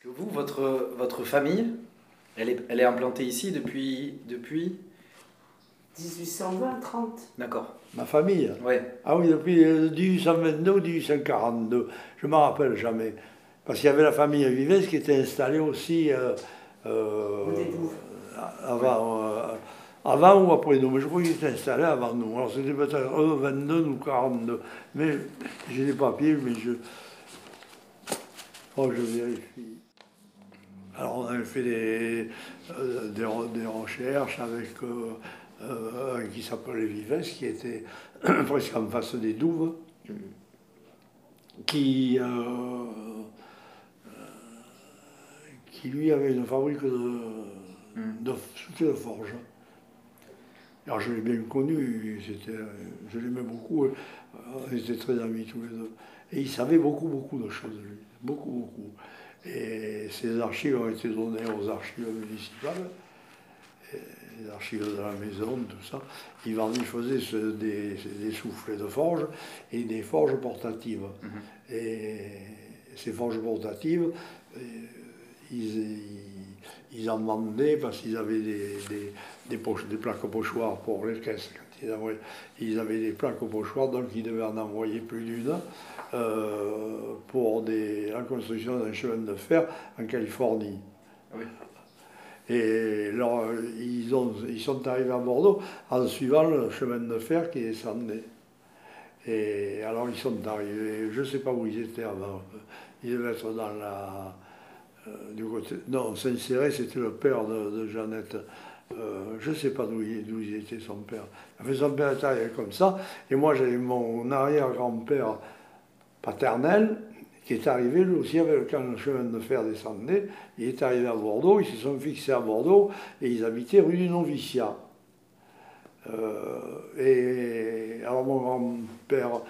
Que vous, votre, votre famille, elle est, elle est implantée ici depuis, depuis 1820, 30. D'accord. Ma famille Ouais. Ah oui, depuis euh, 1822 ou 1842. Je ne m'en rappelle jamais. Parce qu'il y avait la famille Vives qui était installée aussi euh, euh, Au Dédouve. avant, euh, avant ou après nous. Mais je crois qu'il était installé avant nous. Alors c'était peut-être euh, 22 ou 42. Mais j'ai les papiers, mais je. Oh, je vérifie. Alors on avait fait des, euh, des, re- des recherches avec euh, euh, un qui s'appelait Vives, qui était presque en face des douves, qui, qui lui avait une fabrique de, de, soutien de forge. Alors je l'ai bien connu, je l'aimais beaucoup, on était très amis tous les deux. Et il savait beaucoup, beaucoup de choses, lui, beaucoup, beaucoup. Et ses archives ont été données aux archives municipales, les archives de la maison, tout ça. Il, vendait- il faisait ce- des, des soufflets de forge et des forges portatives. Et ces forges portatives, euh, ils, ils- ils en vendaient parce qu'ils avaient des, des, des, poches- des plaques au pochoir pour les caisses. Ils, envoyaient- ils avaient des plaques au pochoir, donc ils devaient en envoyer plus d'une euh, pour des, la construction d'un chemin de fer en Californie. Oui. Et alors, ils, ont, ils sont arrivés à Bordeaux en suivant le chemin de fer qui descendait. Et alors, ils sont arrivés, je ne sais pas où ils étaient avant. Ils devaient être dans la. euh, du côté. Non, Saint-Céré, c'était le père de, de Jeannette. Euh, je ne sais pas d'où il, il était, son père. Enfin, son père était comme ça. Et moi, j'avais mon arrière-grand-père paternel qui est arrivé, lui aussi, avec, le chemin de fer descendait. Il est arrivé à Bordeaux, ils se sont fixés à Bordeaux et ils habitaient rue du Noviciat. Euh, et alors mon grand-père,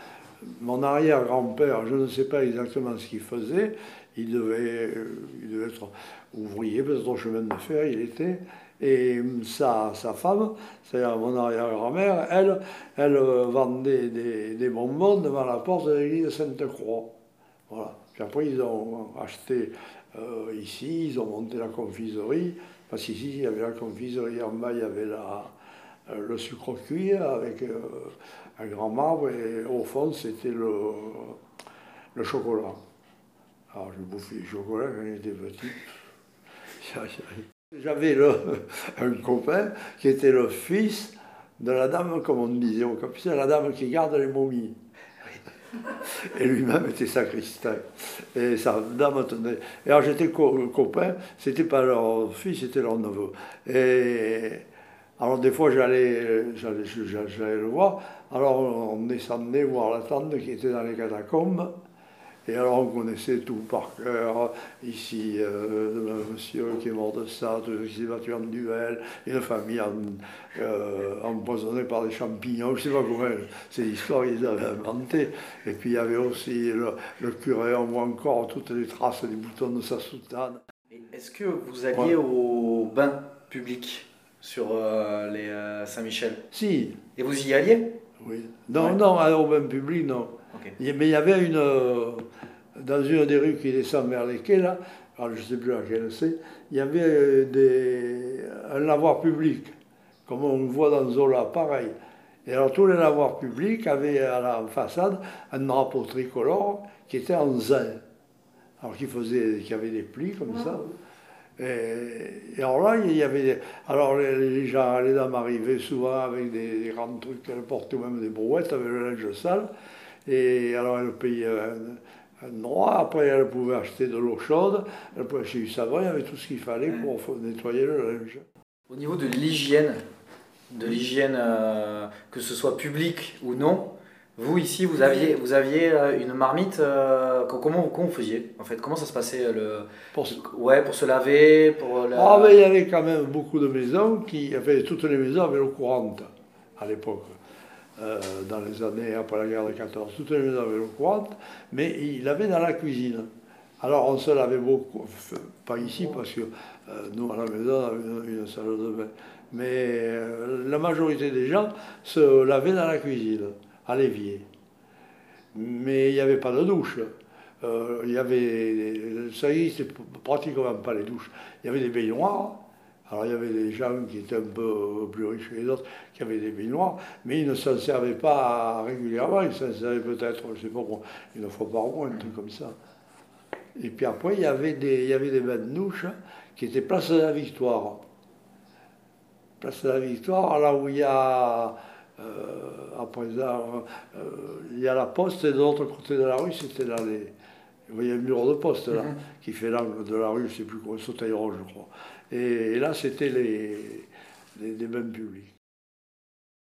mon arrière-grand-père, je ne sais pas exactement ce qu'il faisait, il devait, euh, il devait être ouvrier, peut-être au chemin de fer, il était. Et sa, sa femme, c'est-à-dire mon arrière-grand-mère, elle, elle euh, vendait des, bonbons devant la porte de l'église Sainte-Croix. Voilà. Puis après, ils ont acheté euh, ici, ils ont monté la confiserie, parce qu'ici, il y avait la confiserie, en bas, il y avait la, le sucre cuit avec euh, un grand marbre, et au fond, c'était le, le chocolat. Alors, je bouffais du chocolat quand j'étais petit. J'avais un copain qui était le fils de la dame, comme on disait au capucin, la dame qui garde les momies. Et lui-même était sacristain. Et sa dame tenait. Et alors j'étais co- copain, c'était pas leur fils, c'était leur neveu. Et alors des fois j'allais, j'allais, le voir. Alors on descendait voir la tante qui était dans les catacombes. Et alors on connaissait tout par cœur. Ici, euh, monsieur qui est mort de ça, tout qui s'est battu en duel, une famille euh, empoisonnée par des champignons, je ne sais pas comment, c'est l'histoire qu'ils avaient inventée. Et puis il y avait aussi le, curé, on voit encore toutes les traces des boutons de sa soutane. Est-ce que vous alliez au bain public? Sur euh, les euh, Saint-Michel Si, Et vous y alliez? Oui. Non, Ouais. non, à- au bain public, non. Ok. Il y- Mais il y avait une. euh, Dans une des rues qui descend vers les quais, là, alors je ne sais plus laquelle c'est, il y avait des, un lavoir public, comme on voit dans Zola, pareil. Et alors tous les lavoirs publics avaient à la façade un drapeau tricolore qui était en zin. Alors qui faisait, qui avait des plis comme ça. Et, et alors là, il y avait alors les, les gens, les dames arrivaient souvent avec des, des grands trucs, elles portaient même des brouettes avec le linge sale. Et alors elles payaient un, un droit, après elles pouvaient acheter de l'eau chaude, elles pouvaient acheter du savon, il y avait tout ce qu'il fallait pour nettoyer le linge. Au niveau de l'hygiène, de l'hygiène, euh, que ce soit public ou non, vous ici, vous aviez, vous aviez euh, une marmite. euh, co- comment, comment vous faisiez en fait? Comment ça se passait euh, le, Pour ce- ouais, pour se laver, pour la... Ah, mais il y avait quand même beaucoup de maisons qui, enfin, toutes les maisons avaient l'eau courante à l'époque, euh, dans les années après la guerre de 14. Toutes les maisons avaient l'eau courante, mais il l'avait dans la cuisine. Alors on se lavait beaucoup, pas ici parce que euh, nous à la maison on avait une, une salle de bain, mais la majorité des gens se lavaient dans la cuisine, à l'évier. Mais il n'y avait pas de douche. euh, il y avait, ça c'est pratiquement pas les douches. Il y avait des baignoires. Alors il y avait des gens qui étaient un peu plus riches que les autres qui avaient des baignoires, mais ils ne s'en servaient pas régulièrement, ils s'en servaient peut-être, je sais pas, une fois par mois, un truc comme ça. Et puis après, il y avait des, il y avait des bains de douche qui étaient place de la Victoire. Place de la Victoire, là où il y a, euh, à présent, euh, il y a la poste et de l'autre côté de la rue, c'était là les, vous voyez le mur de poste là, mhm. qui fait l'angle de la rue, je ne sais plus Sauteilleron, je crois. Et, là, c'était les, les, les bains publics.